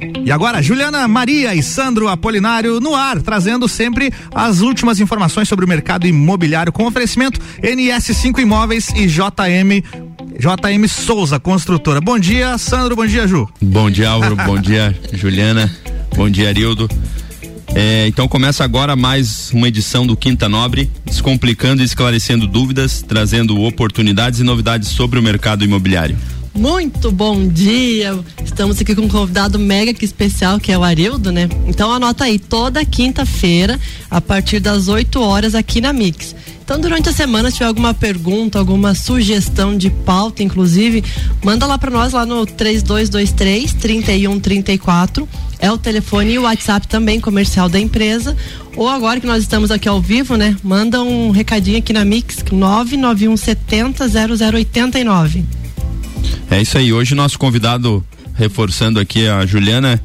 E agora, Juliana Maria e Sandro Apolinário no ar, trazendo sempre as últimas informações sobre o mercado imobiliário com oferecimento NS5 Imóveis e JM JM Souza, construtora. Bom dia, Sandro. Bom dia, Ju. Bom dia, Álvaro. bom dia, Juliana. Bom dia, Arildo. É, então começa agora mais uma edição do Quinta Nobre, descomplicando e esclarecendo dúvidas, trazendo oportunidades e novidades sobre o mercado imobiliário. Muito bom dia. Estamos aqui com um convidado mega que especial, que é o Arildo, né? Então anota aí, toda quinta-feira, a partir das 8 horas aqui na Mix. Então, durante a semana, se tiver alguma pergunta, alguma sugestão de pauta, inclusive, manda lá para nós lá no 3223 3134. É o telefone e o WhatsApp também comercial da empresa. Ou agora que nós estamos aqui ao vivo, né? Manda um recadinho aqui na Mix 991 70 0089. É isso aí. Hoje nosso convidado, reforçando aqui a Juliana,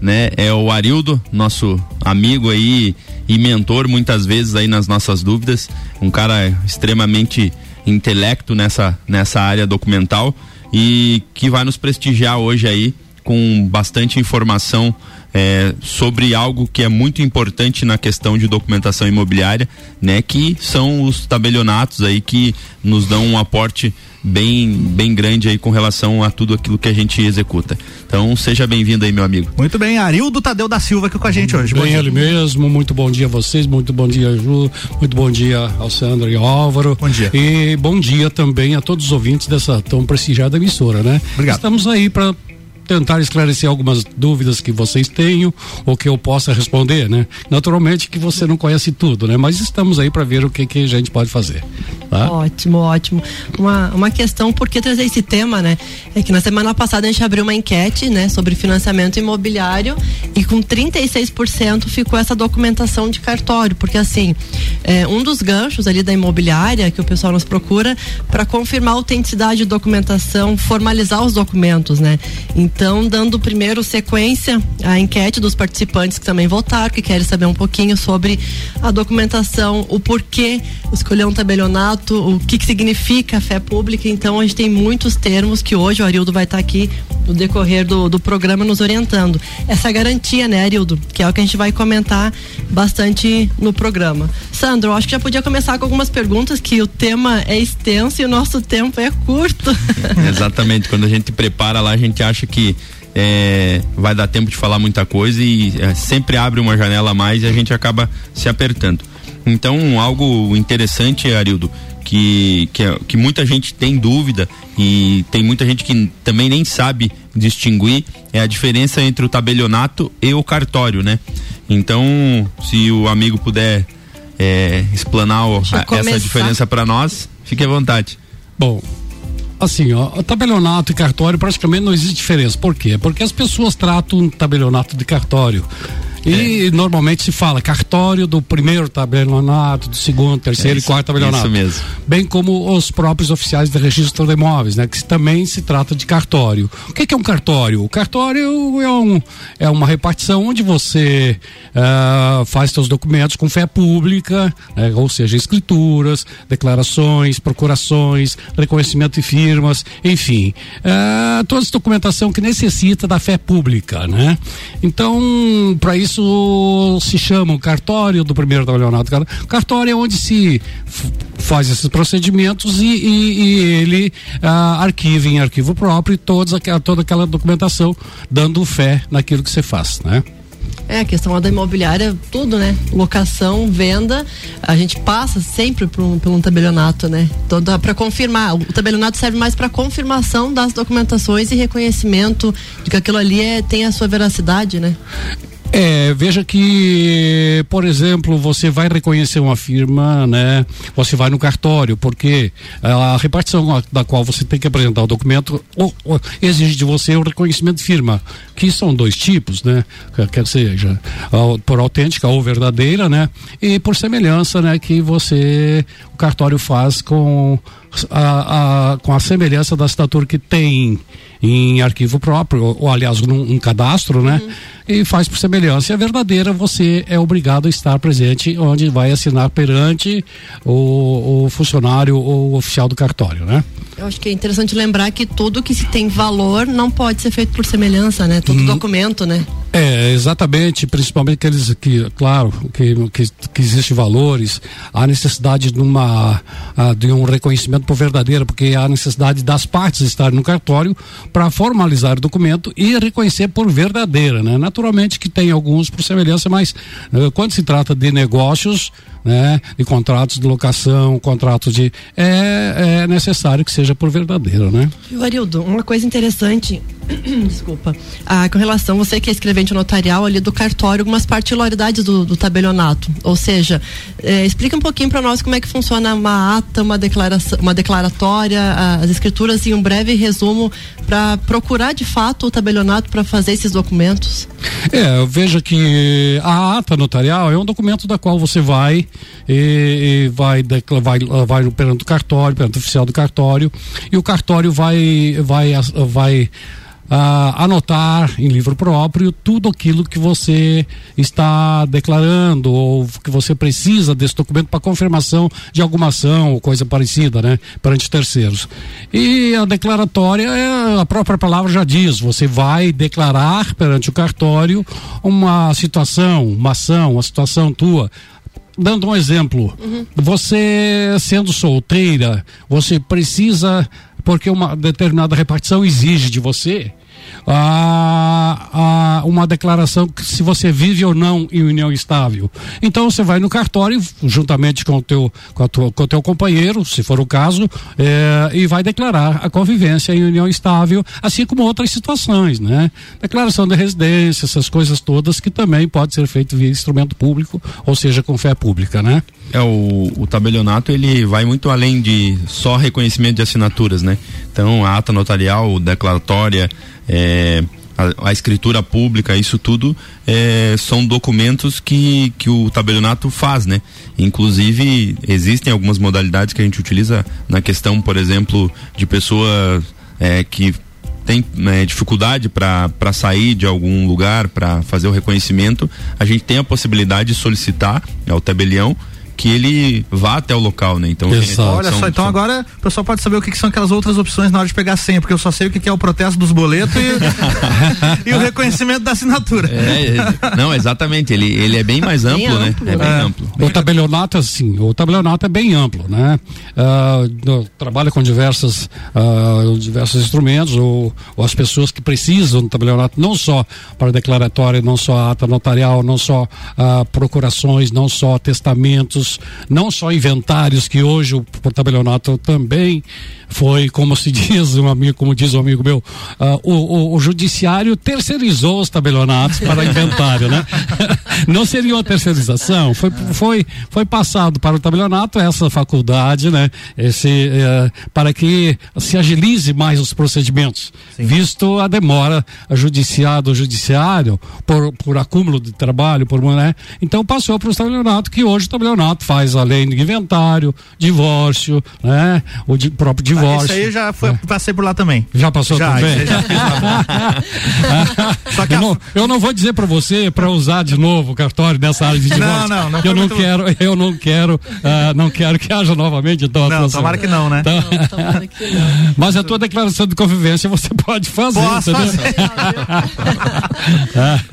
né, é o Arildo, nosso amigo aí e mentor muitas vezes aí nas nossas dúvidas, um cara extremamente intelecto nessa nessa área documental e que vai nos prestigiar hoje aí com bastante informação é, sobre algo que é muito importante na questão de documentação imobiliária, né? Que são os tabelionatos aí que nos dão um aporte bem, bem grande aí com relação a tudo aquilo que a gente executa. Então, seja bem-vindo aí, meu amigo. Muito bem, Arildo Tadeu da Silva aqui com a gente hoje. Bem, ele mesmo, muito bom dia a vocês, muito bom dia, Ju, muito bom dia ao Sandro e ao Álvaro. Bom dia. E bom dia também a todos os ouvintes dessa tão prestigiada emissora, né? Obrigado. Estamos aí para tentar esclarecer algumas dúvidas que vocês tenham ou que eu possa responder, né? Naturalmente que você não conhece tudo, né? Mas estamos aí para ver o que, que a gente pode fazer. Tá? Ótimo, ótimo. Uma, uma questão, por que trazer esse tema, né? É que na semana passada a gente abriu uma enquete, né, sobre financiamento imobiliário e com 36% ficou essa documentação de cartório, porque assim, é, um dos ganchos ali da imobiliária que o pessoal nos procura para confirmar a autenticidade de documentação, formalizar os documentos, né? Então, dando primeiro sequência à enquete dos participantes que também votaram, que querem saber um pouquinho sobre a documentação, o porquê escolher um tabelionato o que, que significa fé pública. Então, a gente tem muitos termos que hoje o Arildo vai estar tá aqui no decorrer do, do programa nos orientando. Essa garantia, né, Arildo? Que é o que a gente vai comentar bastante no programa. Sandro, acho que já podia começar com algumas perguntas, que o tema é extenso e o nosso tempo é curto. Exatamente. Quando a gente prepara lá, a gente acha que é, vai dar tempo de falar muita coisa e é, sempre abre uma janela a mais e a gente acaba se apertando. Então, algo interessante, Arildo, que, que, que muita gente tem dúvida e tem muita gente que também nem sabe distinguir é a diferença entre o tabelionato e o cartório, né? Então, se o amigo puder é, explanar o, a, essa diferença para nós, fique à vontade. Bom, assim, ó, tabelionato e cartório praticamente não existe diferença. Por quê? Porque as pessoas tratam tabelionato de cartório e é. normalmente se fala cartório do primeiro tabelionato, do segundo, terceiro é isso, e quarto tabelionato. Isso mesmo. Bem como os próprios oficiais de registro de imóveis, né? Que também se trata de cartório. O que, que é um cartório? O cartório é, um, é uma repartição onde você uh, faz seus documentos com fé pública, né? ou seja, escrituras, declarações, procurações, reconhecimento de firmas, enfim, uh, toda essa documentação que necessita da fé pública, né? Então, para isso isso se chama o cartório do primeiro tabelionato. Cartório é onde se faz esses procedimentos e, e, e ele ah, arquiva em arquivo próprio todos, toda aquela documentação, dando fé naquilo que você faz, né? É, a questão da imobiliária, tudo, né? Locação, venda, a gente passa sempre por um, por um tabelionato, né? Toda para confirmar. O tabelionato serve mais para confirmação das documentações e reconhecimento de que aquilo ali é, tem a sua veracidade, né? É, veja que, por exemplo, você vai reconhecer uma firma, né? Você vai no cartório, porque a repartição da qual você tem que apresentar o documento exige de você o reconhecimento de firma, que são dois tipos, né? Quer seja, por autêntica ou verdadeira, né? E por semelhança, né? Que você, o cartório faz com a, a, com a semelhança da assinatura que tem em arquivo próprio, ou, ou aliás, num um cadastro, né? Uhum. E faz por semelhança. E a verdadeira, você é obrigado a estar presente onde vai assinar perante o, o funcionário ou o oficial do cartório, né? Eu acho que é interessante lembrar que tudo que se tem valor não pode ser feito por semelhança, né? Todo hum. documento, né? É, exatamente, principalmente aqueles que, claro, que, que, que existem valores, há necessidade de, uma, de um reconhecimento por verdadeira, porque há necessidade das partes estarem no cartório para formalizar o documento e reconhecer por verdadeira, né? Naturalmente que tem alguns por semelhança, mas uh, quando se trata de negócios, né, de contratos de locação, contratos de. É, é necessário que seja por verdadeiro, né? Arildo, uma coisa interessante desculpa, ah, com relação, você que é escrevente notarial ali do cartório, algumas particularidades do, do tabelionato, ou seja, eh, explica um pouquinho para nós como é que funciona uma ata, uma declaração, uma declaratória, as escrituras e um breve resumo para procurar de fato o tabelionato para fazer esses documentos. É, veja que a ata notarial é um documento da qual você vai e, e vai, vai, vai perante o cartório, perante o oficial do cartório, e o cartório vai, vai, vai Uh, anotar em livro próprio tudo aquilo que você está declarando ou que você precisa desse documento para confirmação de alguma ação ou coisa parecida, né, perante terceiros. E a declaratória, é, a própria palavra já diz, você vai declarar perante o cartório uma situação, uma ação, uma situação tua dando um exemplo, uhum. você sendo solteira, você precisa porque uma determinada repartição exige de você ah, ah, uma declaração que se você vive ou não em união estável. Então você vai no cartório, juntamente com o teu, com, a tua, com o teu companheiro, se for o caso, eh, e vai declarar a convivência em união estável, assim como outras situações, né? Declaração de residência, essas coisas todas que também pode ser feito via instrumento público, ou seja, com fé pública, né? É, o, o tabelionato ele vai muito além de só reconhecimento de assinaturas, né? Então, a ata notarial, declaratória, é, a, a, escritura pública, isso tudo é, são documentos que, que o tabelionato faz, né? Inclusive, existem algumas modalidades que a gente utiliza na questão, por exemplo, de pessoa é, que tem né, dificuldade para sair de algum lugar para fazer o reconhecimento, a gente tem a possibilidade de solicitar ao tabelião que ele vá até o local, né? Então, Exato. olha só, então são... agora o pessoal pode saber o que, que, são aquelas outras opções na hora de pegar a senha, porque eu só sei o que, que é o protesto dos boletos e, e o reconhecimento da assinatura. É, é, não, exatamente, ele, ele é bem mais amplo, bem né? Amplo. É bem é. amplo. O tabelionato, assim, o tabelionato é bem amplo, né? Uh, trabalha com diversas, uh, diversos instrumentos, ou, ou, as pessoas que precisam do tabelionato, não só para declaratória, não só ata notarial, não só uh, procurações, não só testamentos, não só inventários, que hoje o tabelionato também foi, como se diz, um amigo, como diz um amigo meu, uh, o, o, o, judiciário terceirizou os tabelionatos para inventário, né? não seria uma terceirização, foi, foi, foi passado para o tabelionato essa faculdade, né? Esse, uh, para que se agilize mais os procedimentos, Sim. visto a demora judiciado judiciário por, por acúmulo de trabalho, por né? Então passou para o tabelionato, que hoje o tabelionato faz além de inventário, divórcio, né? O de, próprio divórcio. Isso aí já foi, é. passei por lá também. Já passou já, também? Já. Só que eu, a... não, eu não vou dizer para você para usar de novo o cartório nessa área de divórcio. Não, não, não. Eu não muito... quero, eu não quero, uh, não quero que haja novamente então. Não, tomara que não, né? Então... Não, tomara que não. Mas a tua declaração de convivência você pode fazer. Posso fazer.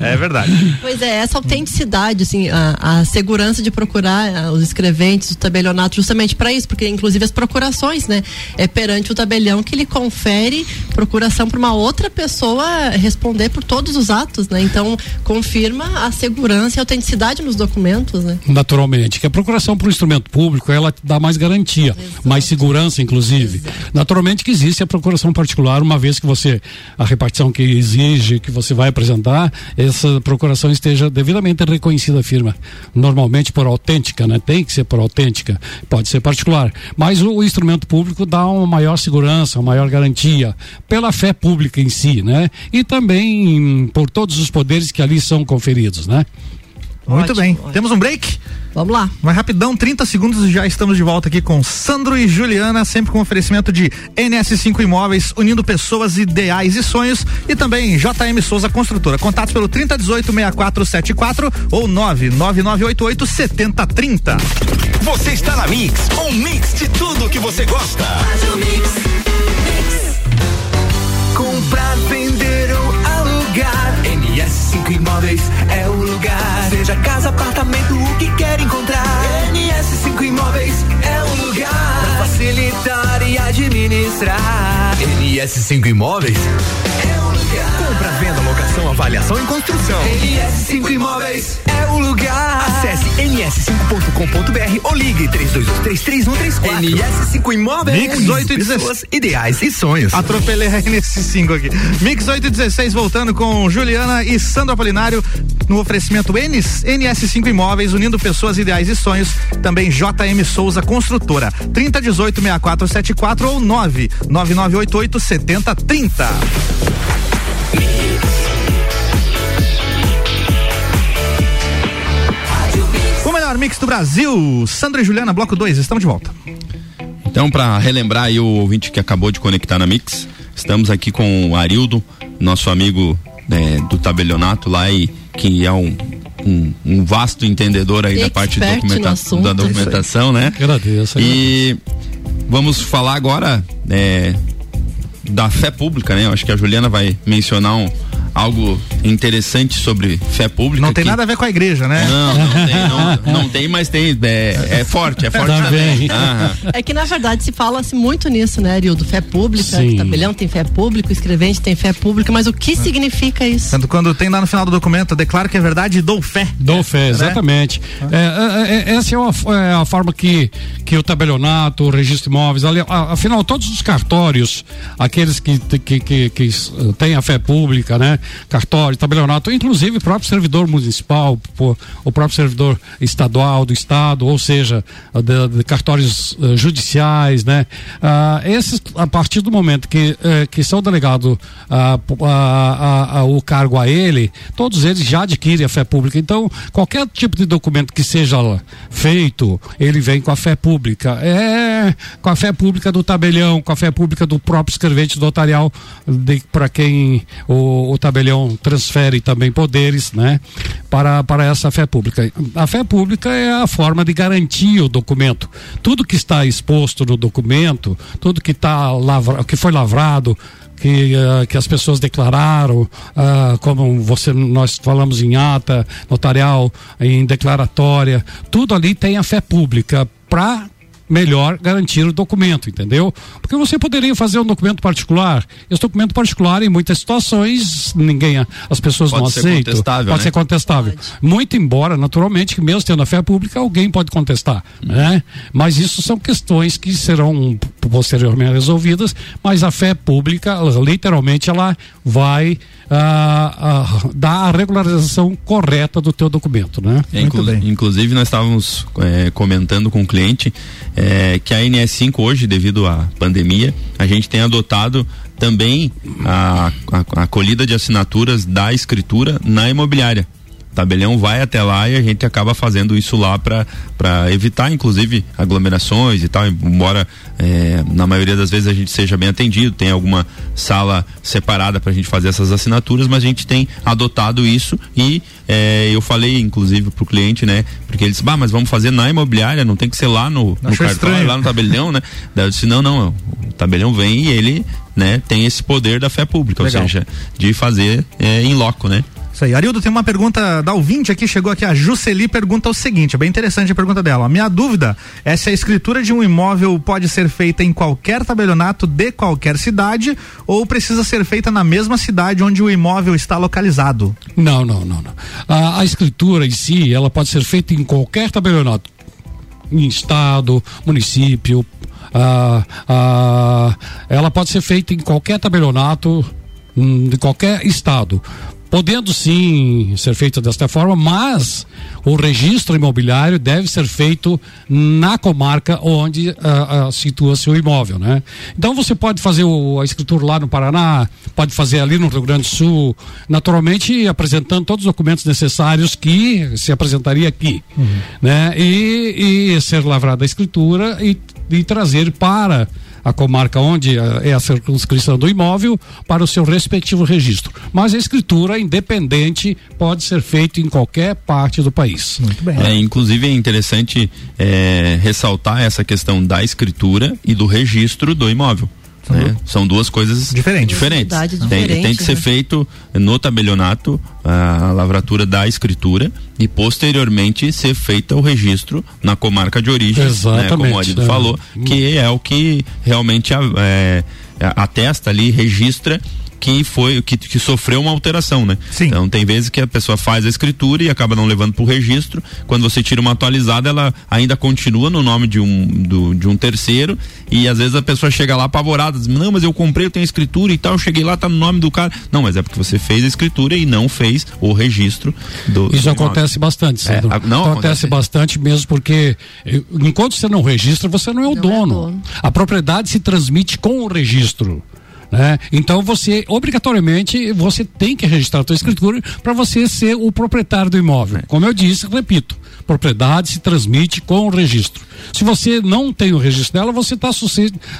é verdade. Pois é, essa autenticidade, assim, a, a segurança de procurar os escreventes, o tabelionato, justamente para isso, porque inclusive as procurações, né? É perante o tabelião que ele confere procuração para uma outra pessoa responder por todos os atos, né? Então, confirma a segurança e a autenticidade nos documentos, né? Naturalmente, que a procuração para o instrumento público, ela dá mais garantia, Exato. mais segurança, inclusive. Exato. Naturalmente que existe a procuração particular, uma vez que você, a repartição que exige, que você vai apresentar, essa procuração esteja devidamente reconhecida a firma. Normalmente por autêntica, né? Tem que ser por autêntica, pode ser particular. Mas o, o instrumento público dá uma maior segurança, uma maior garantia pela fé pública em si, né? E também por todos os poderes que ali são conferidos, né? Muito Ótimo, bem. ótimo. Temos um break? Vamos lá. Vai rapidão, 30 segundos e já estamos de volta aqui com Sandro e Juliana, sempre com oferecimento de NS5 Imóveis, unindo pessoas, ideais e sonhos, e também JM Souza Construtora. Contatos pelo 3018-6474 ou 99988-7030. Você está na Mix, um mix de tudo que você gosta. Comprar, vender ou alugar. NS5 Imóveis é o lugar. Seja casa, apartamento, o que quer encontrar. NS5 Imóveis é o lugar. Pra facilitar e administrar. NS5 Imóveis é o lugar. Compra, venda, locação, avaliação e construção. NS5 Imóveis é o lugar. Acesse ns5.com.br ou ligue 32233134. NS5 Imóveis. Mix 8 e 16. Pessoas ideais e sonhos. Atropelei a NS5 aqui. Mix 8 e 16 voltando com Juliana e Sandro Apolinário no oferecimento NS, NS5 Imóveis, unindo pessoas, ideais e sonhos. Também JM Souza Construtora. 3018 6474 ou 99988 7030. Melhor mix do Brasil. Sandro e Juliana, bloco 2, estamos de volta. Então, para relembrar aí o ouvinte que acabou de conectar na Mix, estamos aqui com o Arildo, nosso amigo né, do tabelionato lá e que é um, um, um vasto entendedor aí da parte documenta assunto. da documentação, né? Agradeço. E vamos falar agora é, da fé pública, né? Eu acho que a Juliana vai mencionar um, algo interessante sobre fé pública. Não tem que- nada a ver com a igreja, né? Não, não tem, não, não tem, mas tem. É, é forte, é forte também. Também. Aham. É que na verdade se fala-se muito nisso, né, Arildo? Fé pública, Sim. tabelião tem fé pública, o escrevente tem fé pública, mas o que significa isso? Tanto quando tem lá no final do documento, declaro que é verdade e dou fé. Dou fé, exatamente. É, é, é, essa é, uma- é a forma que, que o tabelionato, o registro de imóveis, ali, afinal, todos os cartórios, aqueles que, que, que, que têm a fé pública, né? Cartório, tabelionato, inclusive o próprio servidor municipal, o próprio servidor estadual do estado, ou seja, de, de cartórios eh, judiciais, né? Ah, esses, a partir do momento que, eh, que são delegados ah, ah, o cargo a ele, todos eles já adquirem a fé pública. Então, qualquer tipo de documento que seja feito, ele vem com a fé pública. É com a fé pública do tabelião, com a fé pública do próprio escrevente notarial, para quem o, o tabelião transfere também poderes, né? Para, para essa fé pública. A fé pública é a forma de garantir o documento. Tudo que está exposto no documento, tudo que está lavra, que foi lavrado, que, ah, que as pessoas declararam, ah, como você nós falamos em ata notarial, em declaratória, tudo ali tem a fé pública para melhor garantir o documento, entendeu? Porque você poderia fazer um documento particular. Esse documento particular, em muitas situações, ninguém, as pessoas Pode não aceitam. Pode né? ser contestável. Muito embora, naturalmente, que mesmo tendo a fé pública, alguém pode contestar, né? Mas isso são questões que serão posteriormente resolvidas, mas a fé pública, literalmente, ela vai ah, ah, dar a regularização correta do teu documento, né? É, inclu- bem. Inclusive, nós estávamos é, comentando com o cliente é, que a NS5 hoje, devido à pandemia, a gente tem adotado também a, a, a colhida de assinaturas da escritura na imobiliária. O tabelião vai até lá e a gente acaba fazendo isso lá para evitar, inclusive, aglomerações e tal. Embora é, na maioria das vezes a gente seja bem atendido, tem alguma sala separada para a gente fazer essas assinaturas, mas a gente tem adotado isso e é, eu falei, inclusive, pro cliente, né? Porque ele disse, bah, mas vamos fazer na imobiliária, não tem que ser lá no, no estranho. lá no tabelião, né? Daí eu disse, não, não, o tabelião vem e ele, né, tem esse poder da fé pública, Legal. ou seja, de fazer é, em loco, né? Isso aí. Arildo, tem uma pergunta da ouvinte aqui, chegou aqui, a Juceli pergunta o seguinte, é bem interessante a pergunta dela. A minha dúvida é se a escritura de um imóvel pode ser feita em qualquer tabelionato de qualquer cidade ou precisa ser feita na mesma cidade onde o imóvel está localizado. Não, não, não, não. A, a escritura em si, ela pode ser feita em qualquer tabelionato, em estado, município, ah, ah, ela pode ser feita em qualquer tabelionato hum, de qualquer estado. Podendo sim ser feito desta forma, mas o registro imobiliário deve ser feito na comarca onde uh, uh, situa-se o imóvel, né? Então você pode fazer o, a escritura lá no Paraná, pode fazer ali no Rio Grande do Sul, naturalmente apresentando todos os documentos necessários que se apresentaria aqui, uhum. né? E, e ser lavrada a escritura e, e trazer para a comarca onde é a circunscrição do imóvel para o seu respectivo registro. Mas a escritura independente pode ser feita em qualquer parte do país. Muito bem. É, inclusive é interessante é, ressaltar essa questão da escritura e do registro do imóvel. Né? São duas coisas diferentes. diferentes. Tem, tem, que ser né? feito no tabelionato a lavratura da escritura e posteriormente ser feita o registro na comarca de origem, né? como o marido é. falou, que é o que realmente é, atesta ali, registra que foi que, que sofreu uma alteração, né? Sim. Então tem vezes que a pessoa faz a escritura e acaba não levando para o registro. Quando você tira uma atualizada, ela ainda continua no nome de um do, de um terceiro e às vezes a pessoa chega lá apavorada, diz, não, mas eu comprei, eu tenho escritura e tal, eu cheguei lá, tá no nome do cara. Não, mas é porque você fez a escritura e não fez o registro do. Isso do acontece bastante, é, a, não acontece, acontece, bastante mesmo porque eh, enquanto você não registra, você não é o não dono. É dono. A propriedade se transmite com o registro. Né? Então você, obrigatoriamente, você tem que registrar a sua escritura para você ser o proprietário do imóvel. Como eu disse, repito, propriedade se transmite com o registro. Se você não tem o registro dela, você está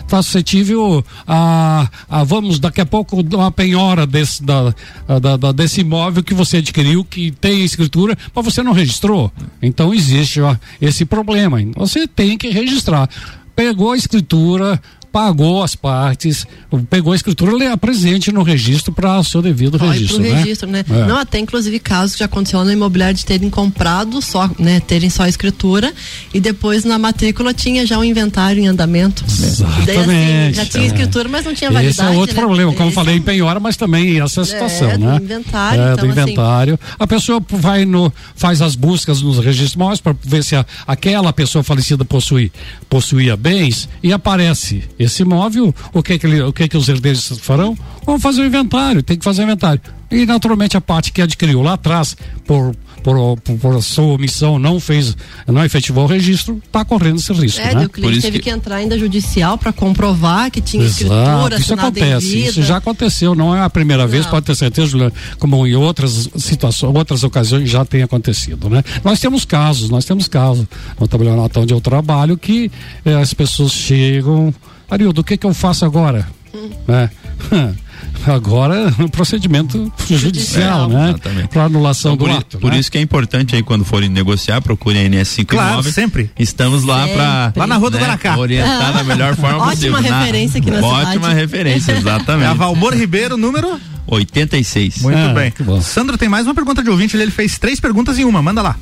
tá suscetível a, a, vamos, daqui a pouco, uma penhora desse, da, da, da, desse imóvel que você adquiriu, que tem escritura, mas você não registrou. Então existe ó, esse problema. Você tem que registrar pegou a escritura, pagou as partes, pegou a escritura, ele presente no registro para o seu devido Vai registro. Pro né? registro, né? É. Não, até inclusive casos que já aconteceu no imobiliário de terem comprado só, né? Terem só a escritura e depois na matrícula tinha já um inventário em andamento. Exatamente. Daí, assim, já tinha escritura, mas não tinha validade. Esse é outro né? problema, como Esse falei, em penhora, mas também essa é situação, é, né? Do inventário. É, então, do assim, inventário. Assim, a pessoa vai no, faz as buscas nos registros móveis para ver se a, aquela pessoa falecida possui, possuía bens e aparece esse imóvel o que que, ele, o que que os herdeiros farão? Vão fazer o inventário, tem que fazer o inventário. E naturalmente a parte que adquiriu lá atrás, por, por, por, por sua omissão, não fez, não efetivou o registro, está correndo esse risco. É, né? o cliente teve que... que... entrar ainda judicial para comprovar que tinha Exato. escritura. Isso acontece, isso já aconteceu, não é a primeira vez, não. pode ter certeza, Juliana, como em outras situações, outras ocasiões já tem acontecido, né? Nós temos casos, nós temos casos no tabelionato onde eu trabalho que eh, as pessoas chegam Arildo, o que que eu faço agora? Hum. É. Agora um procedimento judicial, né? Para anulação então, do por, ato. Por né? isso que é importante aí quando forem negociar, procurem a NS5 claro, Imóveis. sempre. Estamos lá para lá na Rua do né, Guaracá. Orientar da melhor forma possível. Ótima referência aqui na Ótima cidade. referência, exatamente. É a Valmor Ribeiro, número 86. Muito ah, bem. Sandro tem mais uma pergunta de ouvinte, ele fez três perguntas em uma, manda lá.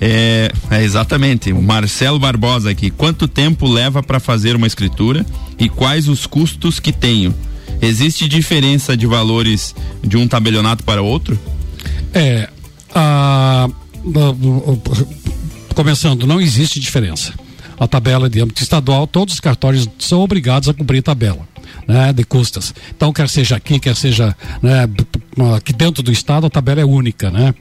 É, é, exatamente. O Marcelo Barbosa aqui. Quanto tempo leva para fazer uma escritura e quais os custos que tenho? Existe diferença de valores de um tabelionato para outro? É. A, começando, não existe diferença. A tabela de âmbito estadual, todos os cartórios são obrigados a cumprir tabela né, de custas. Então, quer seja aqui, quer seja né, aqui dentro do estado, a tabela é única, né?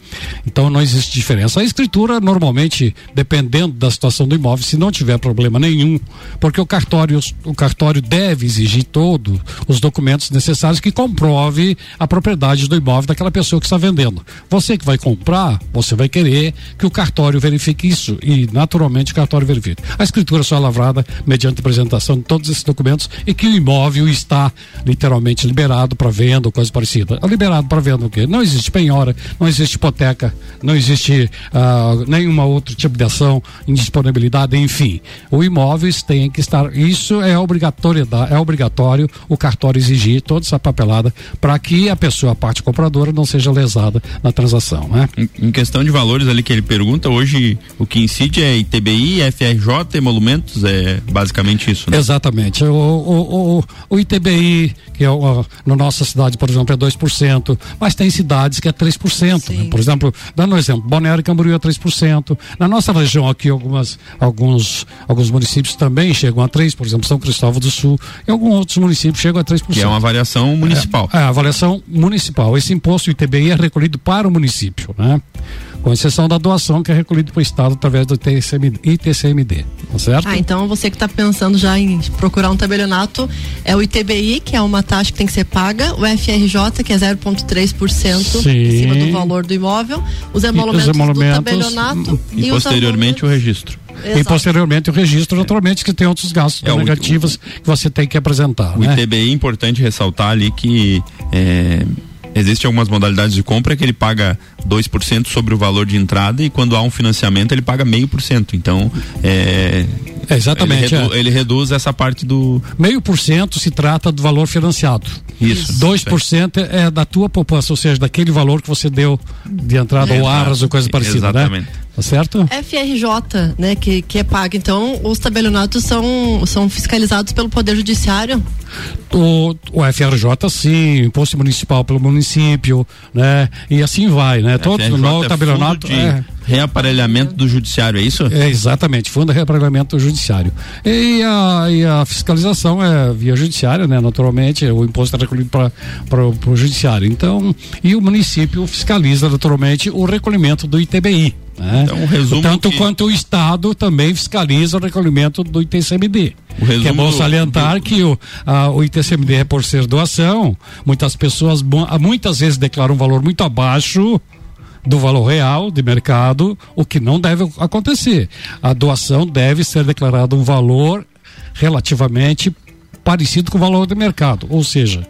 Então não existe diferença. A escritura, normalmente, dependendo da situação do imóvel, se não tiver problema nenhum, porque o cartório, o cartório deve exigir todos os documentos necessários que comprove a propriedade do imóvel daquela pessoa que está vendendo. Você que vai comprar, você vai querer que o cartório verifique isso e, naturalmente, o cartório verifique. A escritura só é lavrada mediante apresentação de todos esses documentos e que o imóvel está literalmente liberado para venda ou coisa parecida. É liberado para venda o quê? Não existe penhora, não existe hipoteca, não existe uh, nenhuma outro tipo de ação, indisponibilidade, enfim. O imóvel tem que estar. Isso é obrigatoriedade, é obrigatório o cartório exigir toda essa papelada para que a pessoa, a parte compradora, não seja lesada na transação, né? Em, em, questão de valores ali que ele pergunta, hoje o que incide é ITBI, FRJ, emolumentos, é basicamente isso, né? Exatamente. O, o, o, o ITBI, que é o, na nossa cidade, por exemplo, é 2%, 4%, mas tem cidades que é 3%. Né? Por exemplo, dando um exemplo, Balneário Camboriú é 3%. Na nossa região aqui, algumas, alguns, alguns municípios também chegam a 3%, por exemplo, São Cristóvão do Sul, e alguns outros municípios chegam a 3%. Que é uma avaliação municipal. É, é avaliação municipal. Esse imposto ITBI é recolhido para o município, né? Com exceção da doação que é recolhida para o Estado através do ITCMD, ITCMD tá certo? Ah, então você que está pensando já em procurar um tabelionato, é o ITBI, que é uma taxa que tem que ser paga, o FRJ, que é 0,3% em cima do valor do imóvel, os emolumentos, os emolumentos do tabelionato e, e posteriormente o registro. Exato. E posteriormente o registro, naturalmente, que tem outros gastos é, negativos o, que você tem que apresentar. O né? ITBI é importante ressaltar ali que é, Existem algumas modalidades de compra que ele paga 2% sobre o valor de entrada e quando há um financiamento ele paga meio por cento. Então, é, é exatamente. Ele, redu é. ele, reduz essa parte do. Meio por cento se trata do valor financiado. Isso. 2% é. é da tua poupança, ou seja, daquele valor que você deu de entrada é, ou arras ou coisa parecida. Né? Exatamente. Né? Tá certo? FRJ, né, que, que é pago. Então, os tabelionatos são, são fiscalizados pelo Poder Judiciário? O, o FRJ, sim, imposto municipal pelo município, né? E assim vai, né? Todo no é tabelionato. É, reaparelhamento do judiciário, é isso? É, exatamente, fundo de reaparelhamento do judiciário. E a, e a fiscalização é via judiciária, né? Naturalmente, o imposto é recolhido para o judiciário. Então, e o município fiscaliza naturalmente o recolhimento do ITBI. Né? Então, resumo Tanto que... quanto o Estado também fiscaliza o recolhimento do ITCMD. O é bom salientar do... que o, a, o ITCMD é por ser doação, muitas pessoas muitas vezes declaram um valor muito abaixo do valor real de mercado, o que não deve acontecer. A doação deve ser declarada um valor relativamente parecido com o valor de mercado, ou seja,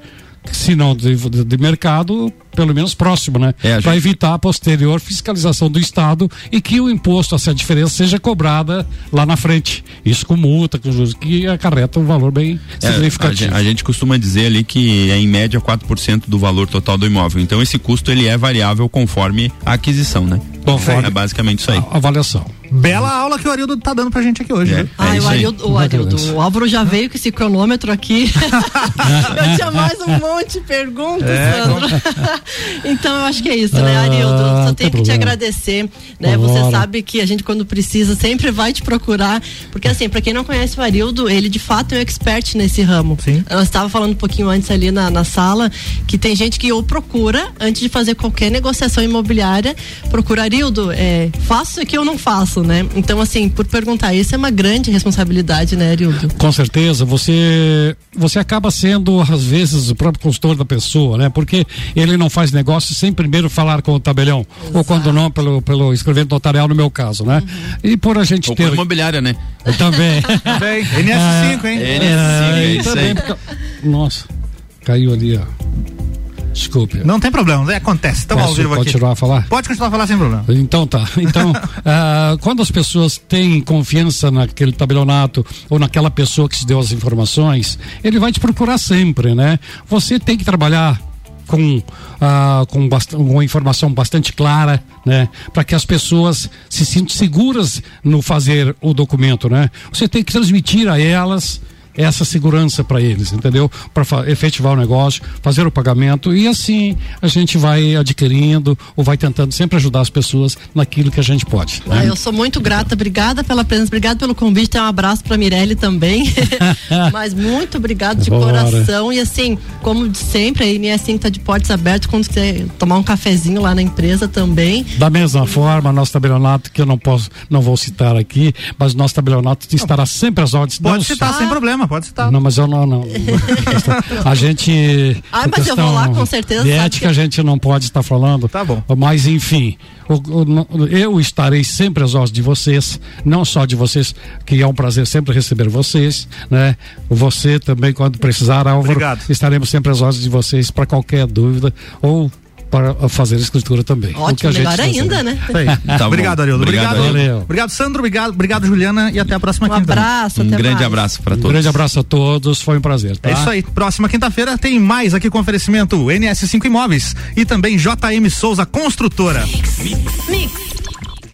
se não de, de, mercado, pelo menos próximo, né? É, Para gente... evitar a posterior fiscalização do Estado e que o imposto, essa diferença, seja cobrada lá na frente. Isso com multa, com juros, que acarreta um valor bem é, significativo. A, a, gente costuma dizer ali que é em média 4% do valor total do imóvel. Então esse custo ele é variável conforme a aquisição, né? Conforme é basicamente isso aí. A avaliação. Bela aula que o Arildo tá dando pra gente aqui hoje. É, né? Ah, é o Arildo, o Arildo, o Álvaro já veio com esse cronômetro aqui. eu tinha mais um monte de perguntas, é, Sandro. então eu acho que é isso, né, ah, Arildo? Só tenho que te agradecer, né? Você sabe que a gente quando precisa sempre vai te procurar, porque assim, para quem não conhece o Arildo, ele de fato é um expert nesse ramo. Sim. Eu estava falando um pouquinho antes ali na, na sala que tem gente que ou procura antes de fazer qualquer negociação imobiliária, procura Arildo, é, faço isso aqui ou não faço, né? Então assim, por perguntar isso é uma grande responsabilidade, né, Arildo? Com certeza, você você acaba sendo às vezes o próprio consultor da pessoa, né? Porque ele não faz negócio sem primeiro falar com o tabelião. Exato. Ou quando não, pelo, pelo escrevente notarial, no meu caso, né? Uhum. E por a gente ou ter. imobiliária, né? Eu também. também. NS5, hein? NS5, é, é isso aí. Porque... Nossa, caiu ali, ó. Desculpe. Não tem problema, acontece. Estamos ao vivo aqui. continuar a falar? Pode continuar a falar sem problema. Então tá. Então, uh, quando as pessoas têm confiança naquele tabelionato ou naquela pessoa que te deu as informações, ele vai te procurar sempre, né? Você tem que trabalhar com, ah, com uma informação bastante clara, né? Para que as pessoas se sintam seguras no fazer o documento, né? Você tem que transmitir a elas essa segurança para eles, entendeu? Para efetivar o negócio, fazer o pagamento e assim a gente vai adquirindo ou vai tentando sempre ajudar as pessoas naquilo que a gente pode. Né? Ah, eu sou muito grata, obrigada pela presença, obrigado pelo convite, tem um abraço para Mirelle também, mas muito obrigado de Bora. coração e assim, como de sempre, a INE assim tá de portas abertas quando quiser tomar um cafezinho lá na empresa também. Da mesma forma, nosso tabelionato que eu não posso, não vou citar aqui, mas nosso tabelionato estará sempre às ordens. Pode citar sem problema pode citar. Não, mas eu não, não. a gente. Ah, mas eu vou lá com certeza. De ética que... a gente não pode estar falando. Tá bom. Mas enfim, eu estarei sempre às ordens de vocês, não só de vocês, que é um prazer sempre receber vocês, né? Você também, quando precisar, Álvaro, Obrigado. estaremos sempre às ordens de vocês para qualquer dúvida ou para fazer a escritura também. Ótimo, melhor ainda, né? Tá obrigado, Arildo. Obrigado, obrigado, obrigado, Sandro. Obrigado, obrigado, Juliana. E até a próxima um quinta. Abraço, um grande mais. abraço para todos. Um grande abraço a todos. Foi um prazer. Tá? É isso aí. Próxima quinta-feira tem mais aqui com oferecimento NS5 Imóveis e também JM Souza Construtora. Mix. Mix.